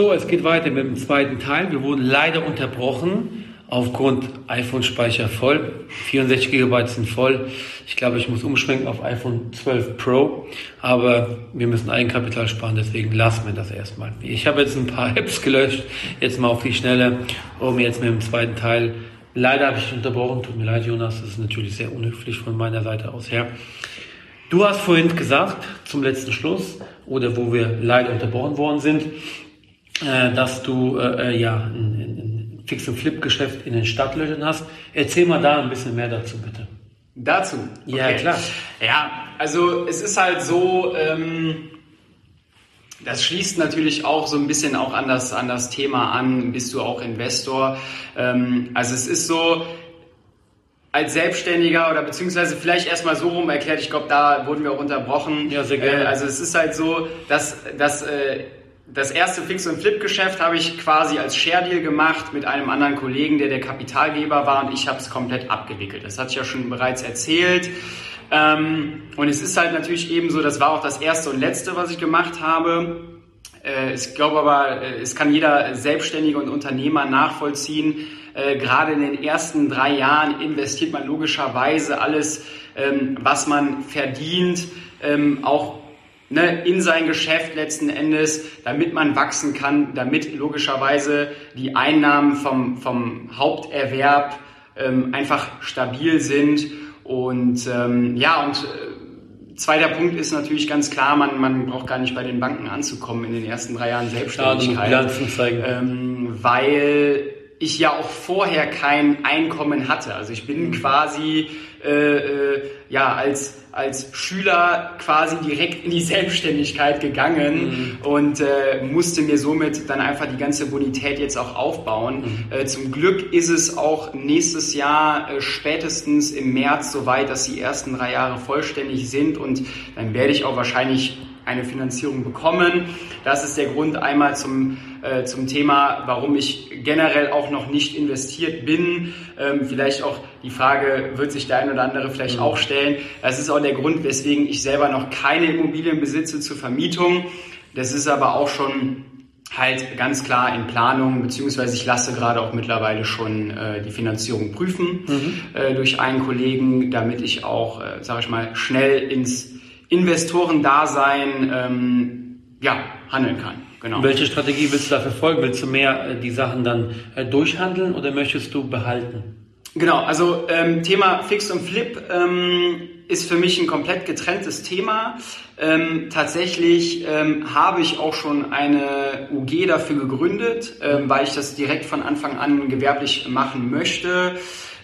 So, es geht weiter mit dem zweiten Teil. Wir wurden leider unterbrochen aufgrund iPhone-Speicher voll. 64 GB sind voll. Ich glaube, ich muss umschwenken auf iPhone 12 Pro. Aber wir müssen Eigenkapital sparen, deswegen lassen wir das erstmal. Ich habe jetzt ein paar Apps gelöscht. Jetzt mal auf die Schnelle, um jetzt mit dem zweiten Teil. Leider habe ich unterbrochen. Tut mir leid, Jonas. Das ist natürlich sehr unhöflich von meiner Seite aus her. Du hast vorhin gesagt, zum letzten Schluss, oder wo wir leider unterbrochen worden sind, äh, dass du äh, äh, ja ein, ein Fix- und Flip-Geschäft in den Stadtlöchern hast. Erzähl mal da ein bisschen mehr dazu, bitte. Dazu? Okay. Ja, klar. Ja, also es ist halt so, ähm, das schließt natürlich auch so ein bisschen auch an das, an das Thema an, bist du auch Investor. Ähm, also es ist so, als Selbstständiger oder beziehungsweise vielleicht erstmal so rum erklärt, ich glaube, da wurden wir auch unterbrochen. Ja, sehr gerne. Äh, also es ist halt so, dass, dass äh, das erste Fix- und Flip-Geschäft habe ich quasi als Share-Deal gemacht mit einem anderen Kollegen, der der Kapitalgeber war und ich habe es komplett abgewickelt. Das hatte ich ja schon bereits erzählt. Ähm, und es ist halt natürlich eben so, das war auch das erste und letzte, was ich gemacht habe. Äh, ich glaube aber, äh, es kann jeder Selbstständige und Unternehmer nachvollziehen. Äh, gerade in den ersten drei Jahren investiert man logischerweise alles, ähm, was man verdient, ähm, auch ne, in sein Geschäft letzten Endes, damit man wachsen kann, damit logischerweise die Einnahmen vom, vom Haupterwerb ähm, einfach stabil sind. Und ähm, ja, und äh, zweiter Punkt ist natürlich ganz klar, man, man braucht gar nicht bei den Banken anzukommen in den ersten drei Jahren Selbstständigkeit. Ja, zeigen. Ähm, weil ich ja auch vorher kein Einkommen hatte. Also ich bin quasi äh, äh, ja als als Schüler quasi direkt in die Selbstständigkeit gegangen mhm. und äh, musste mir somit dann einfach die ganze Bonität jetzt auch aufbauen. Mhm. Äh, zum Glück ist es auch nächstes Jahr äh, spätestens im März soweit, dass die ersten drei Jahre vollständig sind und dann werde ich auch wahrscheinlich eine Finanzierung bekommen. Das ist der Grund einmal zum, äh, zum Thema, warum ich generell auch noch nicht investiert bin. Ähm, vielleicht auch die Frage wird sich der ein oder andere vielleicht mhm. auch stellen. Das ist auch der Grund, weswegen ich selber noch keine Immobilien besitze zur Vermietung. Das ist aber auch schon halt ganz klar in Planung, beziehungsweise ich lasse gerade auch mittlerweile schon äh, die Finanzierung prüfen mhm. äh, durch einen Kollegen, damit ich auch, äh, sage ich mal, schnell ins Investorendasein ähm, ja, handeln kann. Genau. Welche Strategie willst du da verfolgen? Willst du mehr äh, die Sachen dann äh, durchhandeln oder möchtest du behalten? Genau, also ähm, Thema Fix und Flip ähm, ist für mich ein komplett getrenntes Thema. Ähm, tatsächlich ähm, habe ich auch schon eine UG dafür gegründet, ähm, weil ich das direkt von Anfang an gewerblich machen möchte.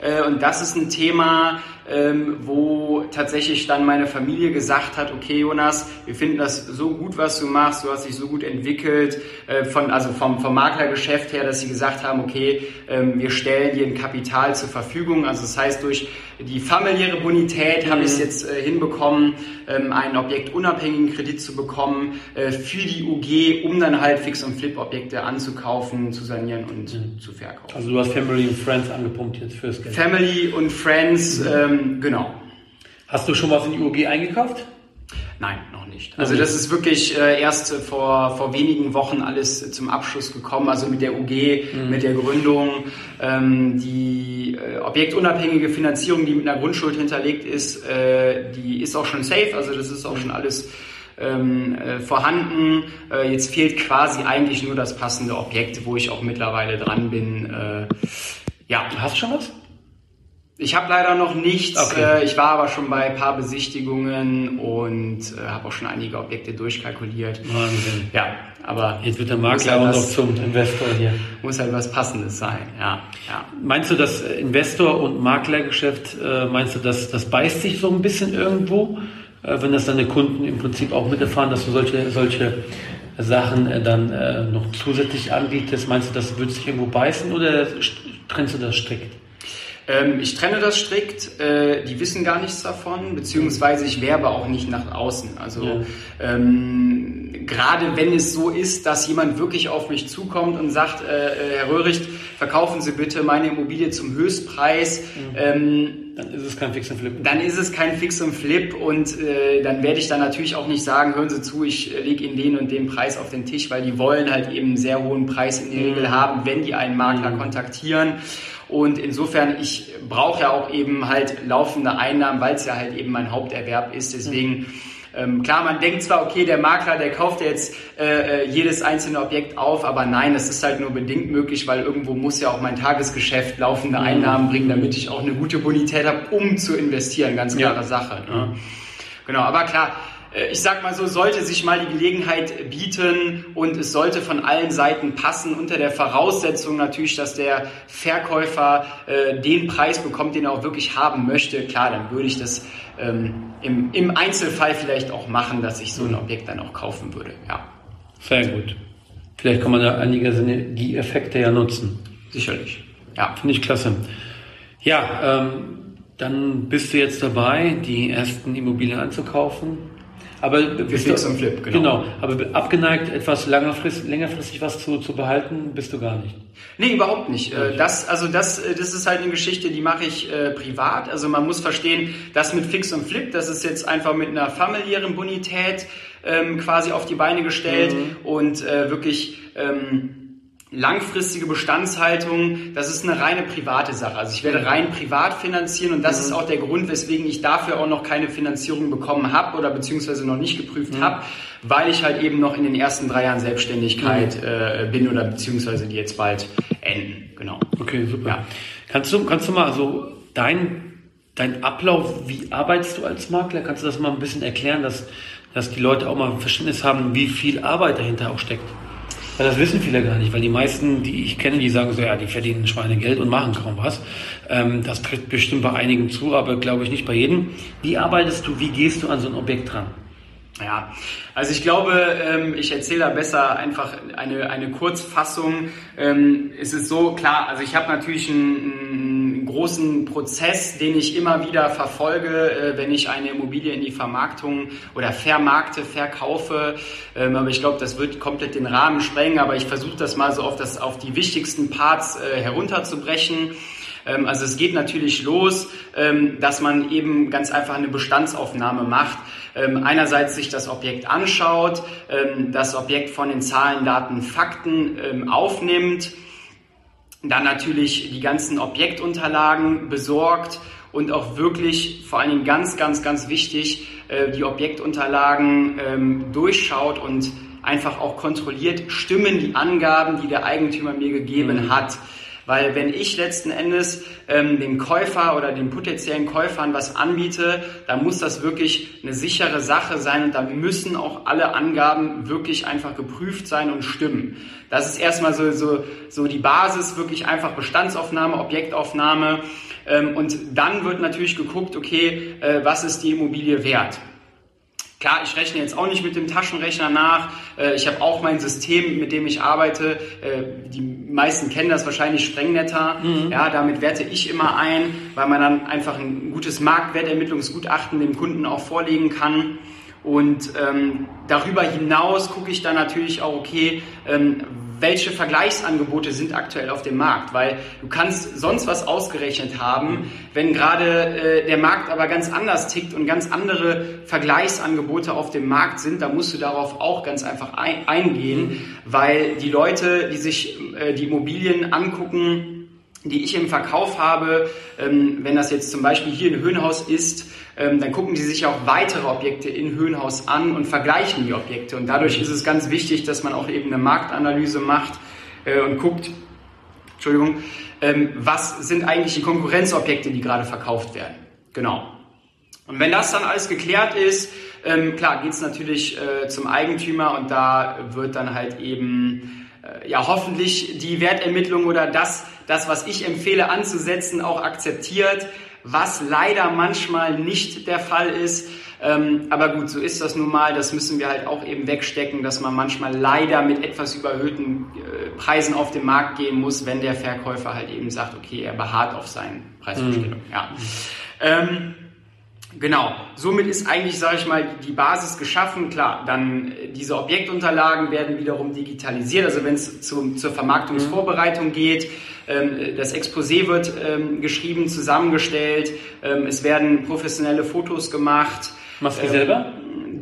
Äh, und das ist ein Thema, ähm, wo tatsächlich dann meine Familie gesagt hat, okay Jonas, wir finden das so gut, was du machst, du hast dich so gut entwickelt, äh, von, also vom, vom Maklergeschäft her, dass sie gesagt haben, okay, ähm, wir stellen dir ein Kapital zur Verfügung. Also das heißt, durch die familiäre Bonität mhm. habe ich es jetzt äh, hinbekommen, ähm, einen objektunabhängigen Kredit zu bekommen äh, für die UG, um dann halt Fix- und Flip-Objekte anzukaufen, zu sanieren und mhm. zu verkaufen. Also du hast Family und Friends angepumpt jetzt fürs Geld. Family und Friends, mhm. ähm, genau. Hast du schon was in die UG eingekauft? Nein, noch nicht. Also das ist wirklich äh, erst vor, vor wenigen Wochen alles zum Abschluss gekommen, also mit der UG, mhm. mit der Gründung. Ähm, die äh, objektunabhängige Finanzierung, die mit einer Grundschuld hinterlegt ist, äh, die ist auch schon safe, also das ist auch schon alles ähm, äh, vorhanden. Äh, jetzt fehlt quasi eigentlich nur das passende Objekt, wo ich auch mittlerweile dran bin. Äh, ja. Hast du schon was? Ich habe leider noch nichts. Okay. Äh, ich war aber schon bei ein paar Besichtigungen und äh, habe auch schon einige Objekte durchkalkuliert. Wahnsinn. Ja, aber jetzt wird der Makler halt auch noch zum Investor hier. Muss halt was Passendes sein. Ja, ja. Meinst du, das Investor- und Maklergeschäft, äh, meinst du, das, das beißt sich so ein bisschen irgendwo, wenn das deine Kunden im Prinzip auch miterfahren, dass du solche, solche Sachen äh, dann äh, noch zusätzlich anbietest. Meinst du, das würde sich irgendwo beißen oder trennst du das strikt? Ähm, ich trenne das strikt. Äh, die wissen gar nichts davon, beziehungsweise ich werbe auch nicht nach außen. Also ja. ähm, gerade wenn es so ist, dass jemand wirklich auf mich zukommt und sagt, äh, äh Herr Röhricht, verkaufen Sie bitte meine Immobilie zum Höchstpreis. Mhm. Ähm, dann ist es kein Fix und Flip. Dann ist es kein Fix und Flip und äh, dann werde ich dann natürlich auch nicht sagen, hören Sie zu, ich äh, lege Ihnen den und den Preis auf den Tisch, weil die wollen halt eben einen sehr hohen Preis in der mhm. Regel haben, wenn die einen Makler mhm. kontaktieren. Und insofern, ich brauche ja auch eben halt laufende Einnahmen, weil es ja halt eben mein Haupterwerb ist. Deswegen, ähm, klar, man denkt zwar, okay, der Makler, der kauft jetzt äh, äh, jedes einzelne Objekt auf, aber nein, das ist halt nur bedingt möglich, weil irgendwo muss ja auch mein Tagesgeschäft laufende mhm. Einnahmen bringen, damit ich auch eine gute Bonität habe, um zu investieren. Ganz klare ja. Sache. Ne? Genau, aber klar, ich sag mal so, sollte sich mal die Gelegenheit bieten und es sollte von allen Seiten passen, unter der Voraussetzung natürlich, dass der Verkäufer äh, den Preis bekommt, den er auch wirklich haben möchte, klar, dann würde ich das ähm, im, im Einzelfall vielleicht auch machen, dass ich so ein Objekt dann auch kaufen würde. Ja. Sehr gut. Vielleicht kann man da einiger Sinne die Effekte ja nutzen. Sicherlich. Ja. Finde ich klasse. Ja, ähm, dann bist du jetzt dabei, die ersten Immobilien anzukaufen. Aber Fix und Flip, genau. genau. Aber abgeneigt, etwas längerfristig, längerfristig was zu, zu behalten, bist du gar nicht. Nee, überhaupt nicht. Äh, das, also das, äh, das ist halt eine Geschichte, die mache ich äh, privat. Also man muss verstehen, das mit Fix und Flip, das ist jetzt einfach mit einer familiären Bonität ähm, quasi auf die Beine gestellt mhm. und äh, wirklich ähm, langfristige Bestandshaltung, das ist eine reine private Sache. Also ich werde mhm. rein privat finanzieren und das mhm. ist auch der Grund, weswegen ich dafür auch noch keine Finanzierung bekommen habe oder beziehungsweise noch nicht geprüft mhm. habe, weil ich halt eben noch in den ersten drei Jahren Selbstständigkeit mhm. äh, bin oder beziehungsweise die jetzt bald enden. Genau. Okay, super. Ja. Kannst du, kannst du mal so dein dein Ablauf, wie arbeitest du als Makler? Kannst du das mal ein bisschen erklären, dass, dass die Leute auch mal ein Verständnis haben, wie viel Arbeit dahinter auch steckt? Weil das wissen viele gar nicht, weil die meisten, die ich kenne, die sagen so, ja, die verdienen Schweinegeld und machen kaum was. Ähm, das trifft bestimmt bei einigen zu, aber glaube ich nicht bei jedem. Wie arbeitest du, wie gehst du an so ein Objekt dran? Ja, also ich glaube, ähm, ich erzähle da besser einfach eine, eine Kurzfassung. Ähm, es ist so, klar, also ich habe natürlich einen, großen Prozess, den ich immer wieder verfolge, äh, wenn ich eine Immobilie in die Vermarktung oder vermarkte, verkaufe. Ähm, aber ich glaube, das wird komplett den Rahmen sprengen, aber ich versuche das mal so auf, das, auf die wichtigsten Parts äh, herunterzubrechen. Ähm, also es geht natürlich los, ähm, dass man eben ganz einfach eine Bestandsaufnahme macht. Einerseits sich das Objekt anschaut, das Objekt von den Zahlen, Daten, Fakten aufnimmt, dann natürlich die ganzen Objektunterlagen besorgt und auch wirklich, vor allen Dingen ganz, ganz, ganz wichtig, äh, die Objektunterlagen durchschaut und einfach auch kontrolliert, stimmen die Angaben, die der Eigentümer mir gegeben mhm. hat. Weil wenn ich letzten Endes ähm, dem Käufer oder den potenziellen Käufern was anbiete, dann muss das wirklich eine sichere Sache sein und da müssen auch alle Angaben wirklich einfach geprüft sein und stimmen. Das ist erstmal so, so, so die Basis, wirklich einfach Bestandsaufnahme, Objektaufnahme. Ähm, und dann wird natürlich geguckt, okay, äh, was ist die Immobilie wert? Klar, ich rechne jetzt auch nicht mit dem Taschenrechner nach. Äh, ich habe auch mein System, mit dem ich arbeite. Äh, die meisten kennen das wahrscheinlich Sprengnetter. Mhm. Ja, damit werte ich immer ein, weil man dann einfach ein gutes Marktwertermittlungsgutachten dem Kunden auch vorlegen kann. Und ähm, darüber hinaus gucke ich dann natürlich auch, okay, ähm, welche Vergleichsangebote sind aktuell auf dem Markt, weil du kannst sonst was ausgerechnet haben, wenn gerade äh, der Markt aber ganz anders tickt und ganz andere Vergleichsangebote auf dem Markt sind, da musst du darauf auch ganz einfach ein, eingehen, weil die Leute, die sich äh, die Immobilien angucken, die ich im Verkauf habe, ähm, wenn das jetzt zum Beispiel hier in Höhenhaus ist, dann gucken die sich auch weitere Objekte in Höhenhaus an und vergleichen die Objekte. Und dadurch ist es ganz wichtig, dass man auch eben eine Marktanalyse macht äh, und guckt, Entschuldigung, ähm, was sind eigentlich die Konkurrenzobjekte, die gerade verkauft werden. Genau. Und wenn das dann alles geklärt ist, ähm, klar, geht es natürlich äh, zum Eigentümer und da wird dann halt eben äh, ja hoffentlich die Wertermittlung oder das, das, was ich empfehle anzusetzen, auch akzeptiert. Was leider manchmal nicht der Fall ist, Ähm, aber gut, so ist das nun mal. Das müssen wir halt auch eben wegstecken, dass man manchmal leider mit etwas überhöhten äh, Preisen auf den Markt gehen muss, wenn der Verkäufer halt eben sagt, okay, er beharrt auf seinen Preisvorstellungen. Mhm. Ja. Ähm, Genau, somit ist eigentlich, sage ich mal, die Basis geschaffen. Klar, dann äh, diese Objektunterlagen werden wiederum digitalisiert. Also wenn es zur Vermarktungsvorbereitung geht, ähm, das Exposé wird ähm, geschrieben, zusammengestellt, ähm, es werden professionelle Fotos gemacht. Machst du die selber?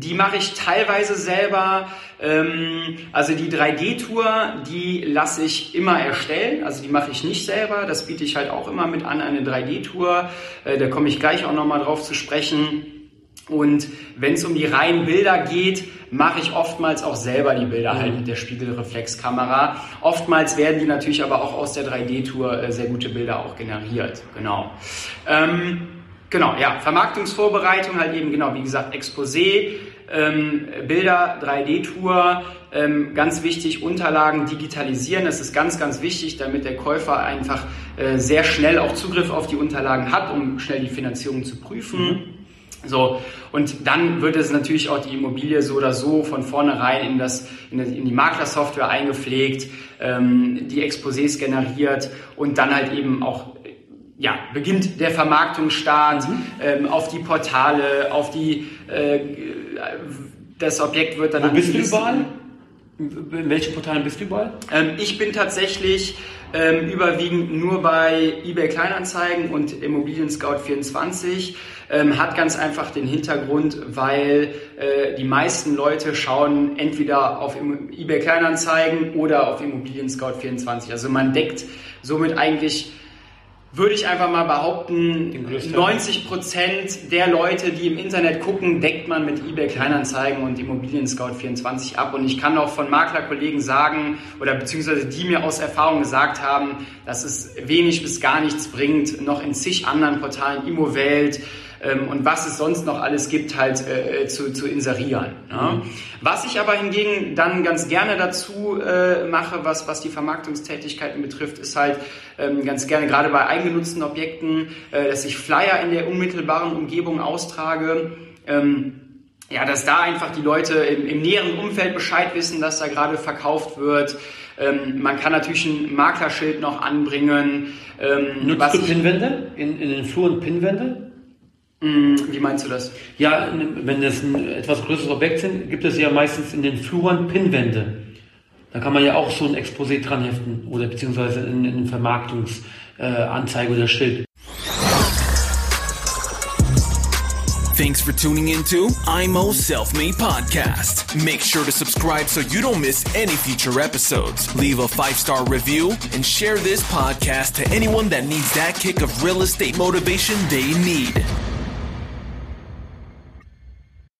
Die mache ich teilweise selber. Ähm, also die 3D-Tour, die lasse ich immer erstellen. Also die mache ich nicht selber. Das biete ich halt auch immer mit an, eine 3D-Tour. Äh, da komme ich gleich auch nochmal drauf zu sprechen. Und wenn es um die reinen Bilder geht, mache ich oftmals auch selber die Bilder halt mit der Spiegelreflexkamera. Oftmals werden die natürlich aber auch aus der 3D-Tour äh, sehr gute Bilder auch generiert. Genau. Ähm, genau, ja, Vermarktungsvorbereitung halt eben genau, wie gesagt, Exposé, ähm, Bilder, 3D-Tour, ähm, ganz wichtig, Unterlagen digitalisieren. Das ist ganz, ganz wichtig, damit der Käufer einfach äh, sehr schnell auch Zugriff auf die Unterlagen hat, um schnell die Finanzierung zu prüfen. Mhm. So, und dann wird es natürlich auch die Immobilie so oder so von vornherein in, das, in, das, in die Maklersoftware eingepflegt, ähm, die Exposés generiert und dann halt eben auch ja, beginnt der Vermarktungsstart mhm. ähm, auf die Portale, auf die äh, das Objekt wird dann. Wo bist du überall? In welchen Portalen bist du überall? Ähm, ich bin tatsächlich ähm, überwiegend nur bei eBay Kleinanzeigen und Immobilien Scout 24. Ähm, hat ganz einfach den Hintergrund, weil äh, die meisten Leute schauen entweder auf eBay Kleinanzeigen oder auf Immobilien Scout 24. Also man deckt somit eigentlich würde ich einfach mal behaupten, 90 Prozent der Leute, die im Internet gucken, deckt man mit eBay Kleinanzeigen und Immobilien Scout 24 ab. Und ich kann auch von Maklerkollegen sagen, oder beziehungsweise die mir aus Erfahrung gesagt haben, dass es wenig bis gar nichts bringt, noch in zig anderen Portalen, Immowelt, ähm, und was es sonst noch alles gibt, halt äh, zu, zu inserieren. Ne? Mhm. Was ich aber hingegen dann ganz gerne dazu äh, mache, was, was die Vermarktungstätigkeiten betrifft, ist halt ähm, ganz gerne, gerade bei eigengenutzten Objekten, äh, dass ich Flyer in der unmittelbaren Umgebung austrage. Ähm, ja, dass da einfach die Leute im, im näheren Umfeld Bescheid wissen, dass da gerade verkauft wird. Ähm, man kann natürlich ein Maklerschild noch anbringen. Ähm, Nutzt du Pinwände? In, in den Fluren Pinwände? Mm, wie meinst du das? Ja, wenn das ein etwas größeres Objekt sind, gibt es ja meistens in den Fluren Pinwände. Da kann man ja auch so ein Exposé dran heften oder beziehungsweise in, in Vermarktungsanzeige äh, oder Schild. Thanks for tuning into IMO Self Made Podcast. Make sure to subscribe so you don't miss any future episodes. Leave a five star review and share this podcast to anyone that needs that kick of real estate motivation they need.